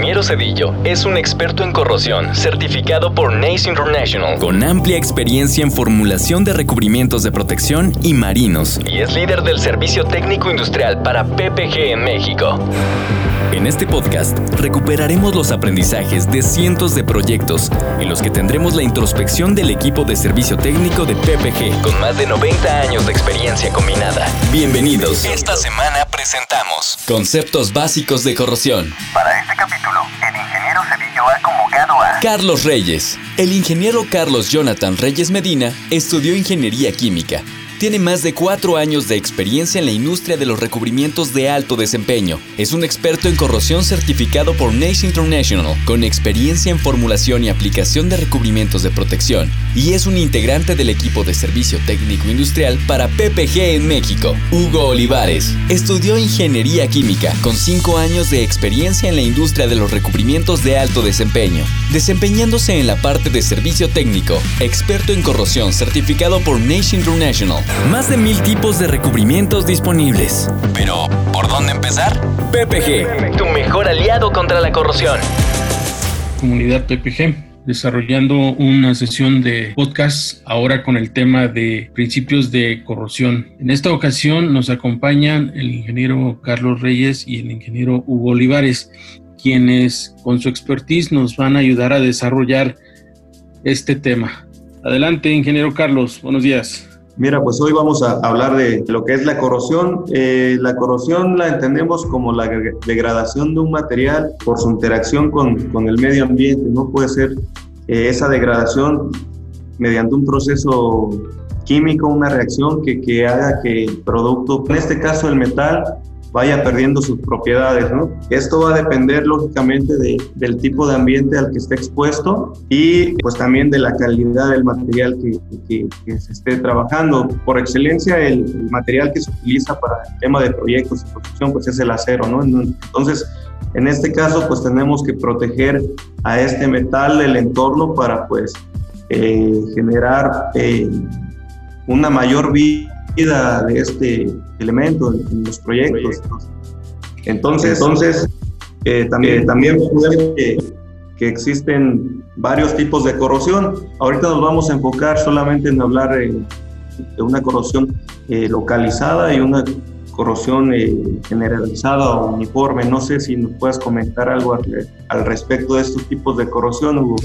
Ingeniero Cedillo es un experto en corrosión certificado por NACE International con amplia experiencia en formulación de recubrimientos de protección y marinos y es líder del servicio técnico industrial para PPG en México. En este podcast recuperaremos los aprendizajes de cientos de proyectos en los que tendremos la introspección del equipo de servicio técnico de PPG con más de 90 años de experiencia combinada. Bienvenidos. Esta semana presentamos conceptos básicos de corrosión. Para Carlos Reyes. El ingeniero Carlos Jonathan Reyes Medina estudió ingeniería química tiene más de cuatro años de experiencia en la industria de los recubrimientos de alto desempeño. Es un experto en corrosión certificado por NACE International, con experiencia en formulación y aplicación de recubrimientos de protección. Y es un integrante del equipo de servicio técnico industrial para PPG en México. Hugo Olivares. Estudió ingeniería química, con cinco años de experiencia en la industria de los recubrimientos de alto desempeño, desempeñándose en la parte de servicio técnico, experto en corrosión certificado por NACE International más de mil tipos de recubrimientos disponibles. Pero, ¿por dónde empezar? PPG, tu mejor aliado contra la corrosión. Comunidad PPG, desarrollando una sesión de podcast ahora con el tema de principios de corrosión. En esta ocasión nos acompañan el ingeniero Carlos Reyes y el ingeniero Hugo Olivares, quienes con su expertise nos van a ayudar a desarrollar este tema. Adelante, ingeniero Carlos, buenos días. Mira, pues hoy vamos a hablar de lo que es la corrosión. Eh, la corrosión la entendemos como la degradación de un material por su interacción con, con el medio ambiente. No puede ser eh, esa degradación mediante un proceso químico, una reacción que, que haga que el producto, en este caso el metal, vaya perdiendo sus propiedades. ¿no? Esto va a depender lógicamente de, del tipo de ambiente al que esté expuesto y pues también de la calidad del material que, que, se esté trabajando. Por excelencia el, material que se utiliza para el tema de proyectos y construcción pues es el acero. ¿no? Entonces en este caso pues tenemos que proteger a este metal del entorno para pues eh, generar eh, una mayor vida de este elemento en, los proyectos. Entonces, entonces eh, también, también que, que, existen varios tipos de corrosión. Ahorita nos vamos a enfocar solamente en hablar de una corrosión eh, localizada y una corrosión eh, generalizada o uniforme. No sé si nos puedes comentar algo al, respecto de estos tipos de corrosión, Hugo.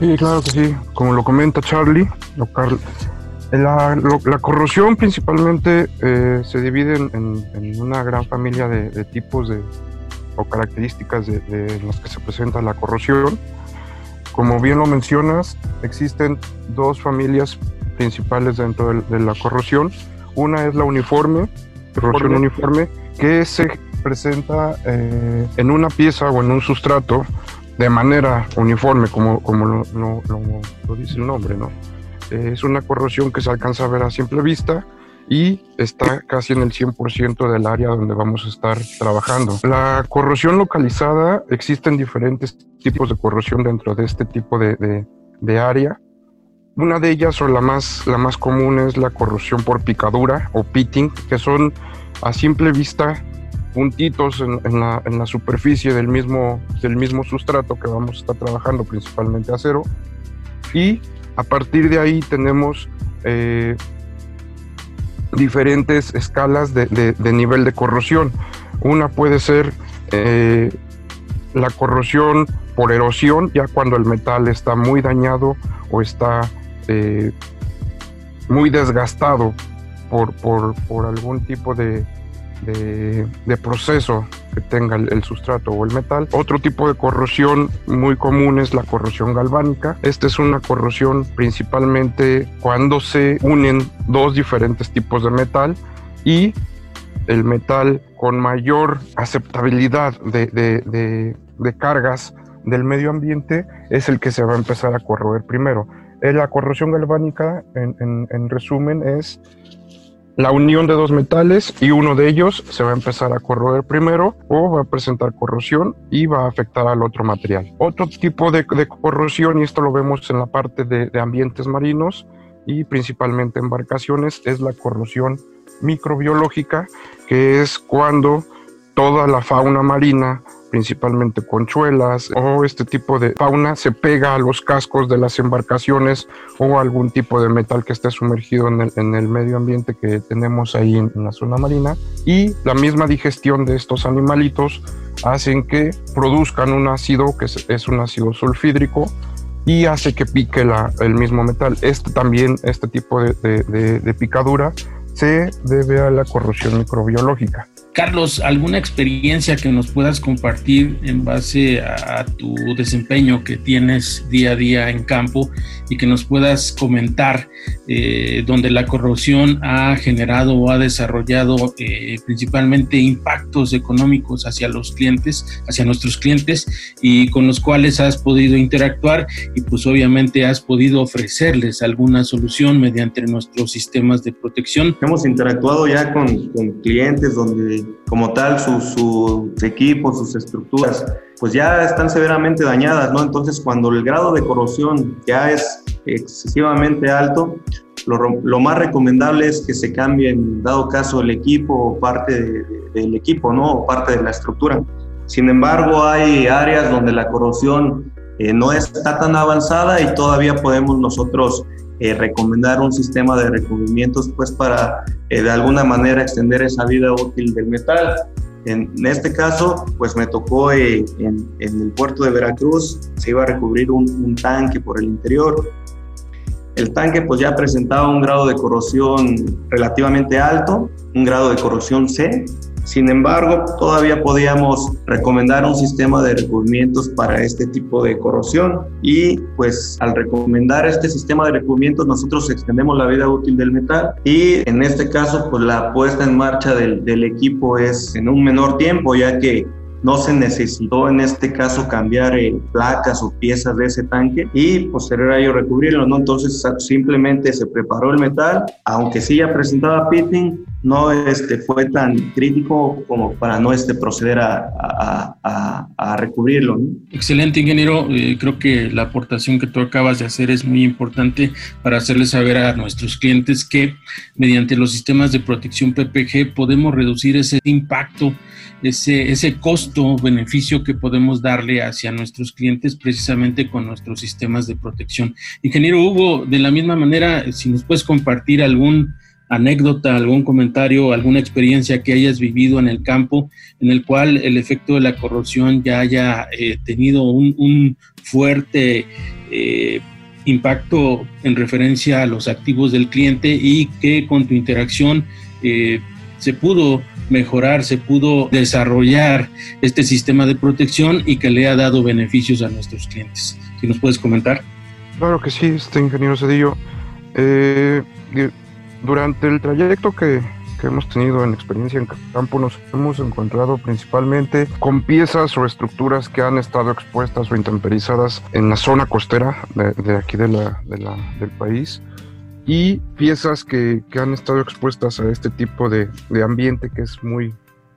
Sí, claro que sí. Como lo comenta Charlie, local, la, corrosión principalmente eh, se divide en, una gran familia de, tipos de, o características de, de las que se presenta la corrosión. Como bien lo mencionas, existen dos familias principales dentro de, la corrosión. Una es la uniforme, corrosión uniforme, que se presenta eh, en una pieza o en un sustrato de manera uniforme, como, como lo, lo dice el nombre, ¿no? Es una corrosión que se alcanza a ver a simple vista y está casi en el 100% del área donde vamos a estar trabajando. La corrosión localizada, existen diferentes tipos de corrosión dentro de este tipo de, de, área. Una de ellas, o la más, la más común, es la corrosión por picadura o pitting, que son a simple vista puntitos en, en, la, en la, superficie del mismo, del mismo sustrato que vamos a estar trabajando, principalmente acero, y a partir de ahí tenemos eh, diferentes escalas de, nivel de corrosión. Una puede ser eh, la corrosión por erosión, ya cuando el metal está muy dañado o está eh, muy desgastado por, algún tipo de, proceso que tenga el, sustrato o el metal. Otro tipo de corrosión muy común es la corrosión galvánica. Esta es una corrosión principalmente cuando se unen dos diferentes tipos de metal y el metal con mayor aceptabilidad de, cargas del medio ambiente es el que se va a empezar a corroer primero. Eh, la corrosión galvánica, en resumen, es la unión de dos metales y uno de ellos se va a empezar a corroer primero o va a presentar corrosión y va a afectar al otro material. Otro tipo de, corrosión, y esto lo vemos en la parte de, ambientes marinos y principalmente embarcaciones, es la corrosión microbiológica, que es cuando toda la fauna marina principalmente conchuelas o este tipo de fauna se pega a los cascos de las embarcaciones o algún tipo de metal que esté sumergido en el, medio ambiente que tenemos ahí en, la zona marina y la misma digestión de estos animalitos hacen que produzcan un ácido que es, un ácido sulfídrico y hace que pique la, el mismo metal. Este también, este tipo de picadura se debe a la corrosión microbiológica. Carlos, ¿alguna experiencia que nos puedas compartir en base a, tu desempeño que tienes día a día en campo y que nos puedas comentar eh, donde la corrosión ha generado o ha desarrollado eh, principalmente impactos económicos hacia los clientes, hacia nuestros clientes y con los cuales has podido interactuar y pues obviamente has podido ofrecerles alguna solución mediante nuestros sistemas de protección? Hemos interactuado ya con clientes donde como tal sus equipos, sus estructuras, pues ya están severamente dañadas, ¿no? Entonces, cuando el grado de corrosión ya es excesivamente alto, lo, más recomendable es que se cambie, en dado caso, el equipo o parte del equipo, ¿no? O parte de la estructura. Sin embargo, hay áreas donde la corrosión eh, no está tan avanzada y todavía podemos nosotros eh, recomendar un sistema de recubrimientos pues para eh, de alguna manera extender esa vida útil del metal. En, este caso, pues me tocó eh, en, el puerto de Veracruz, se iba a recubrir un, un, tanque por el interior. El tanque pues ya presentaba un grado de corrosión relativamente alto, un grado de corrosión C, sin embargo, todavía podíamos recomendar un sistema de recubrimientos para este tipo de corrosión. Y pues al recomendar este sistema de recubrimientos nosotros extendemos la vida útil del metal. Y en este caso pues la puesta en marcha del, del equipo es en un menor tiempo ya que no se necesitó en este caso cambiar eh, placas o piezas de ese tanque y posterior a ello recubrirlo, ¿no? Entonces simplemente se preparó el metal, aunque sí ya presentaba pitting, no este, fue tan crítico como para no este, proceder a, a, a, recubrirlo. ¿no? Excelente, ingeniero. Eh, creo que la aportación que tú acabas de hacer es muy importante para hacerles saber a nuestros clientes que mediante los sistemas de protección PPG podemos reducir ese impacto ese, ese costo-beneficio que podemos darle hacia nuestros clientes precisamente con nuestros sistemas de protección. Ingeniero Hugo, de la misma manera, si nos puedes compartir algún anécdota, algún comentario, alguna experiencia que hayas vivido en el campo en el cual el efecto de la corrosión ya haya eh, tenido un, fuerte eh, impacto en referencia a los activos del cliente y que con tu interacción eh, se pudo mejorar, se pudo desarrollar este sistema de protección y que le ha dado beneficios a nuestros clientes. Si nos puedes comentar. Claro que sí, este ingeniero Cedillo. Eh, durante el trayecto que, que hemos tenido en experiencia en campo nos hemos encontrado principalmente con piezas o estructuras que han estado expuestas o intemperizadas en la zona costera de, aquí de la, del país y piezas que, que, han estado expuestas a este tipo de, de, ambiente que es muy,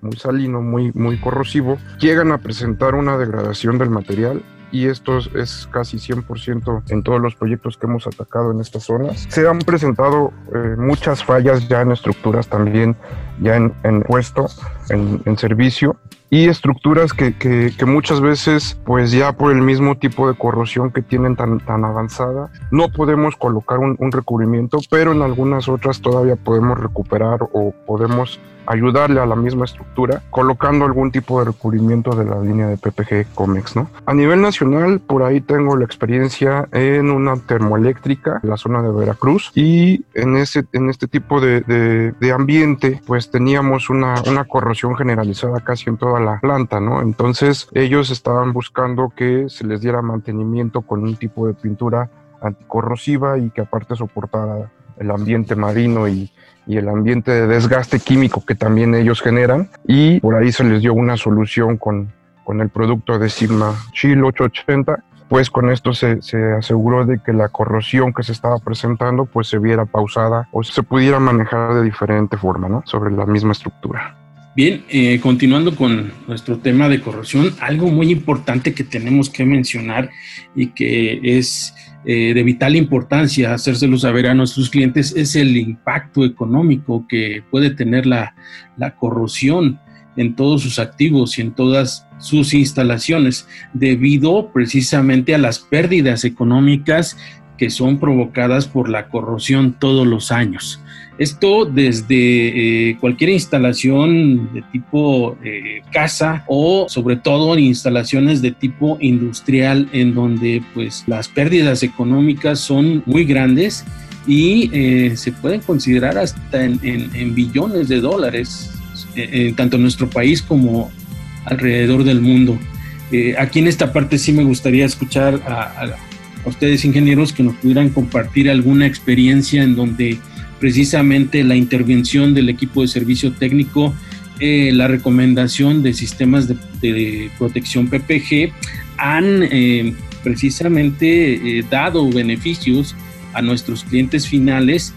muy salino, muy, muy corrosivo, llegan a presentar una degradación del material y esto es casi 100% en todos los proyectos que hemos atacado en estas zonas. Se han presentado eh, muchas fallas ya en estructuras también, ya en, en puesto, en, en servicio, y estructuras que, que, que, muchas veces, pues ya por el mismo tipo de corrosión que tienen tan, tan avanzada, no podemos colocar un, un recubrimiento, pero en algunas otras todavía podemos recuperar o podemos ayudarle a la misma estructura colocando algún tipo de recubrimiento de la línea de PPG Comex, ¿no? A nivel nacional, por ahí tengo la experiencia en una termoeléctrica en la zona de Veracruz y en, ese, en este tipo de, de, de ambiente, pues teníamos una, una corrosión generalizada casi en toda la planta, ¿no? Entonces ellos estaban buscando que se les diera mantenimiento con un tipo de pintura anticorrosiva y que aparte soportara el ambiente marino y, y el ambiente de desgaste químico que también ellos generan. Y por ahí se les dio una solución con, con el producto de Sigma Chill 880 pues con esto se, se, aseguró de que la corrosión que se estaba presentando pues se viera pausada o se pudiera manejar de diferente forma, ¿no? Sobre la misma estructura. Bien, eh, continuando con nuestro tema de corrosión, algo muy importante que tenemos que mencionar y que es eh, de vital importancia hacérselo saber a nuestros clientes es el impacto económico que puede tener la, la corrosión en todos sus activos y en todas sus instalaciones, debido precisamente a las pérdidas económicas que son provocadas por la corrosión todos los años. Esto desde eh, cualquier instalación de tipo eh, casa o sobre todo instalaciones de tipo industrial en donde pues las pérdidas económicas son muy grandes y eh, se pueden considerar hasta en, billones de dólares, tanto en nuestro país como alrededor del mundo. aquí en esta parte sí me gustaría escuchar a, a ustedes ingenieros que nos pudieran compartir alguna experiencia en donde precisamente la intervención del equipo de servicio técnico, eh, la recomendación de sistemas de, protección PPG han eh, precisamente eh, dado beneficios a nuestros clientes finales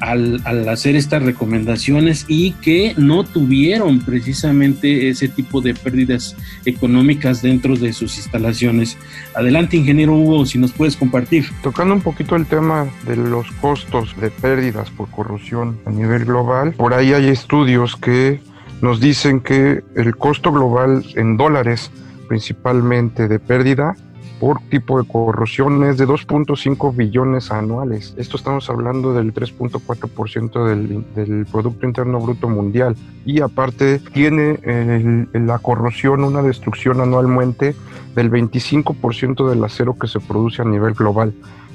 al, hacer estas recomendaciones y que no tuvieron precisamente ese tipo de pérdidas económicas dentro de sus instalaciones. Adelante, ingeniero Hugo, si nos puedes compartir. Tocando un poquito el tema de los costos de pérdidas por corrosión a nivel global, por ahí hay estudios que nos dicen que el costo global en dólares principalmente de pérdida por tipo de corrosión es de 2.5 billones anuales. Esto estamos hablando del 3.4% del, del Producto Interno Bruto Mundial. Y aparte tiene la corrosión una destrucción anualmente del 25% del acero que se produce a nivel global.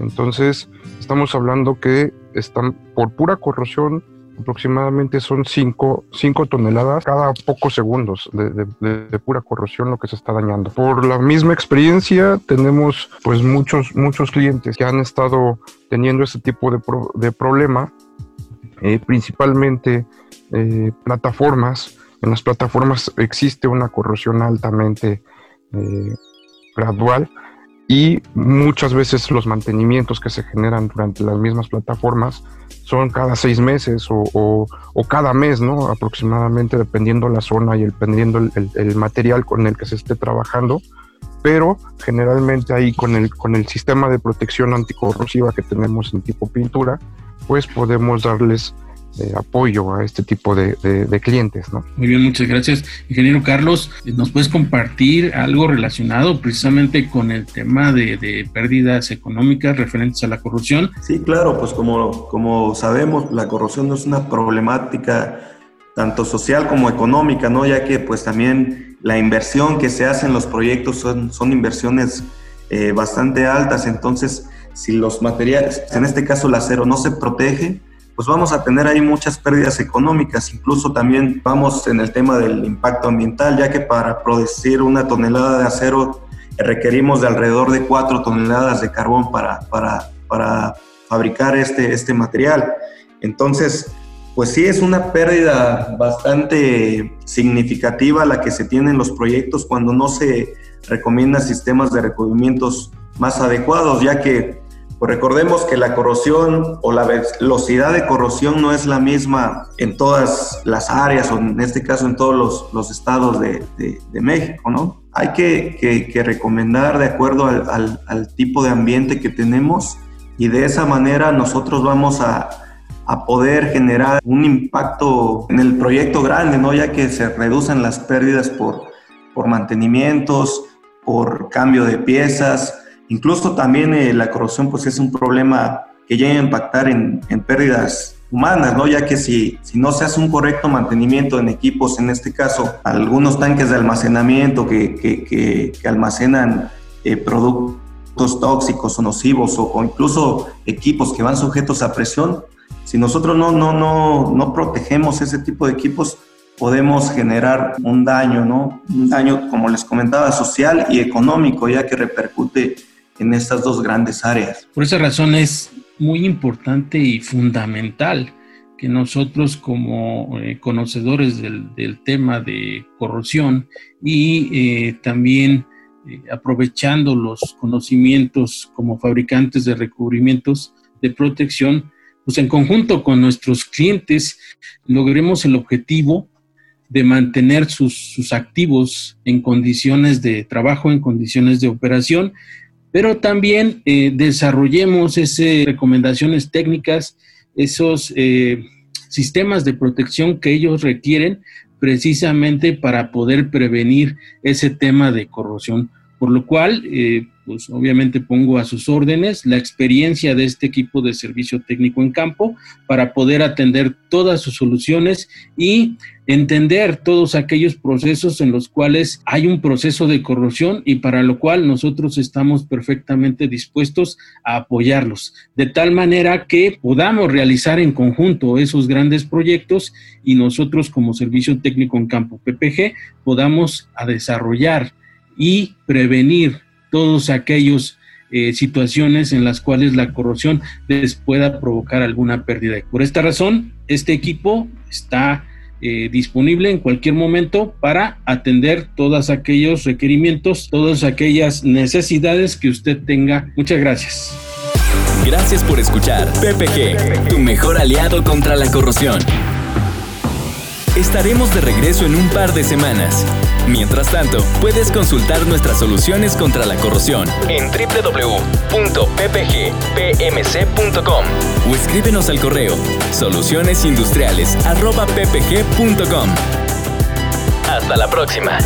Entonces, estamos hablando que están por pura corrosión aproximadamente son 5 toneladas cada pocos segundos de, pura corrosión lo que se está dañando. Por la misma experiencia tenemos pues muchos, muchos clientes que han estado teniendo ese tipo de, problema, eh, principalmente eh, plataformas. En las plataformas existe una corrosión altamente eh, gradual y muchas veces los mantenimientos que se generan durante las mismas plataformas son cada seis meses o, cada mes, ¿no? Aproximadamente, dependiendo la zona y dependiendo el, el, material con el que se esté trabajando. Pero generalmente ahí con el, con el sistema de protección anticorrosiva que tenemos en tipo pintura, pues podemos darles apoyo a este tipo de, clientes. ¿no? Muy bien, muchas gracias. Ingeniero Carlos, ¿nos puedes compartir algo relacionado precisamente con el tema de, pérdidas económicas referentes a la corrupción? Sí, claro, pues como, como sabemos, la corrupción no es una problemática tanto social como económica, ¿no? Ya que pues también la inversión que se hace en los proyectos son, son inversiones eh, bastante altas, entonces si los materiales, en este caso el acero, no se protege, pues vamos a tener ahí muchas pérdidas económicas. Incluso también vamos en el tema del impacto ambiental, ya que para producir una tonelada de acero requerimos de alrededor de cuatro toneladas de carbón para, para, para fabricar este, este material. Entonces, pues sí es una pérdida bastante significativa la que se tiene en los proyectos cuando no se recomiendan sistemas de recubrimientos más adecuados, ya que pues recordemos que la corrosión o la velocidad de corrosión no es la misma en todas las áreas o en este caso en todos los, estados de, México, ¿no? Hay que, recomendar de acuerdo al, tipo de ambiente que tenemos y de esa manera nosotros vamos a, poder generar un impacto en el proyecto grande, ¿no? Ya que se reducen las pérdidas por, por mantenimientos, por cambio de piezas, Incluso también eh, la corrupción pues es un problema que llega a impactar en, pérdidas humanas, ¿no? Ya que si, si no se hace un correcto mantenimiento en equipos, en este caso algunos tanques de almacenamiento que, que, almacenan eh, productos tóxicos o nocivos o, incluso equipos que van sujetos a presión, si nosotros no, no, no, no protegemos ese tipo de equipos, podemos generar un daño, ¿no? Un daño, como les comentaba, social y económico, ya que repercute en estas dos grandes áreas. Por esa razón es muy importante y fundamental que nosotros como eh, conocedores del, tema de corrosión y eh, también eh, aprovechando los conocimientos como fabricantes de recubrimientos de protección, pues en conjunto con nuestros clientes logremos el objetivo de mantener sus, activos en condiciones de trabajo, en condiciones de operación, pero también eh, desarrollemos esas recomendaciones técnicas, esos eh, sistemas de protección que ellos requieren precisamente para poder prevenir ese tema de corrosión. Por lo cual, eh, pues obviamente pongo a sus órdenes la experiencia de este equipo de servicio técnico en campo para poder atender todas sus soluciones y entender todos aquellos procesos en los cuales hay un proceso de corrosión y para lo cual nosotros estamos perfectamente dispuestos a apoyarlos, de tal manera que podamos realizar en conjunto esos grandes proyectos y nosotros como servicio técnico en campo PPG podamos a desarrollar y prevenir todos aquellos eh, situaciones en las cuales la corrosión les pueda provocar alguna pérdida. Por esta razón, este equipo está eh, disponible en cualquier momento para atender todos aquellos requerimientos, todas aquellas necesidades que usted tenga. Muchas gracias. Gracias por escuchar PPG, tu mejor aliado contra la corrosión. Estaremos de regreso en un par de semanas. Mientras tanto, puedes consultar nuestras soluciones contra la corrosión en www.ppgpmc.com o escríbenos al correo solucionesindustriales.ppg.com. Hasta la próxima.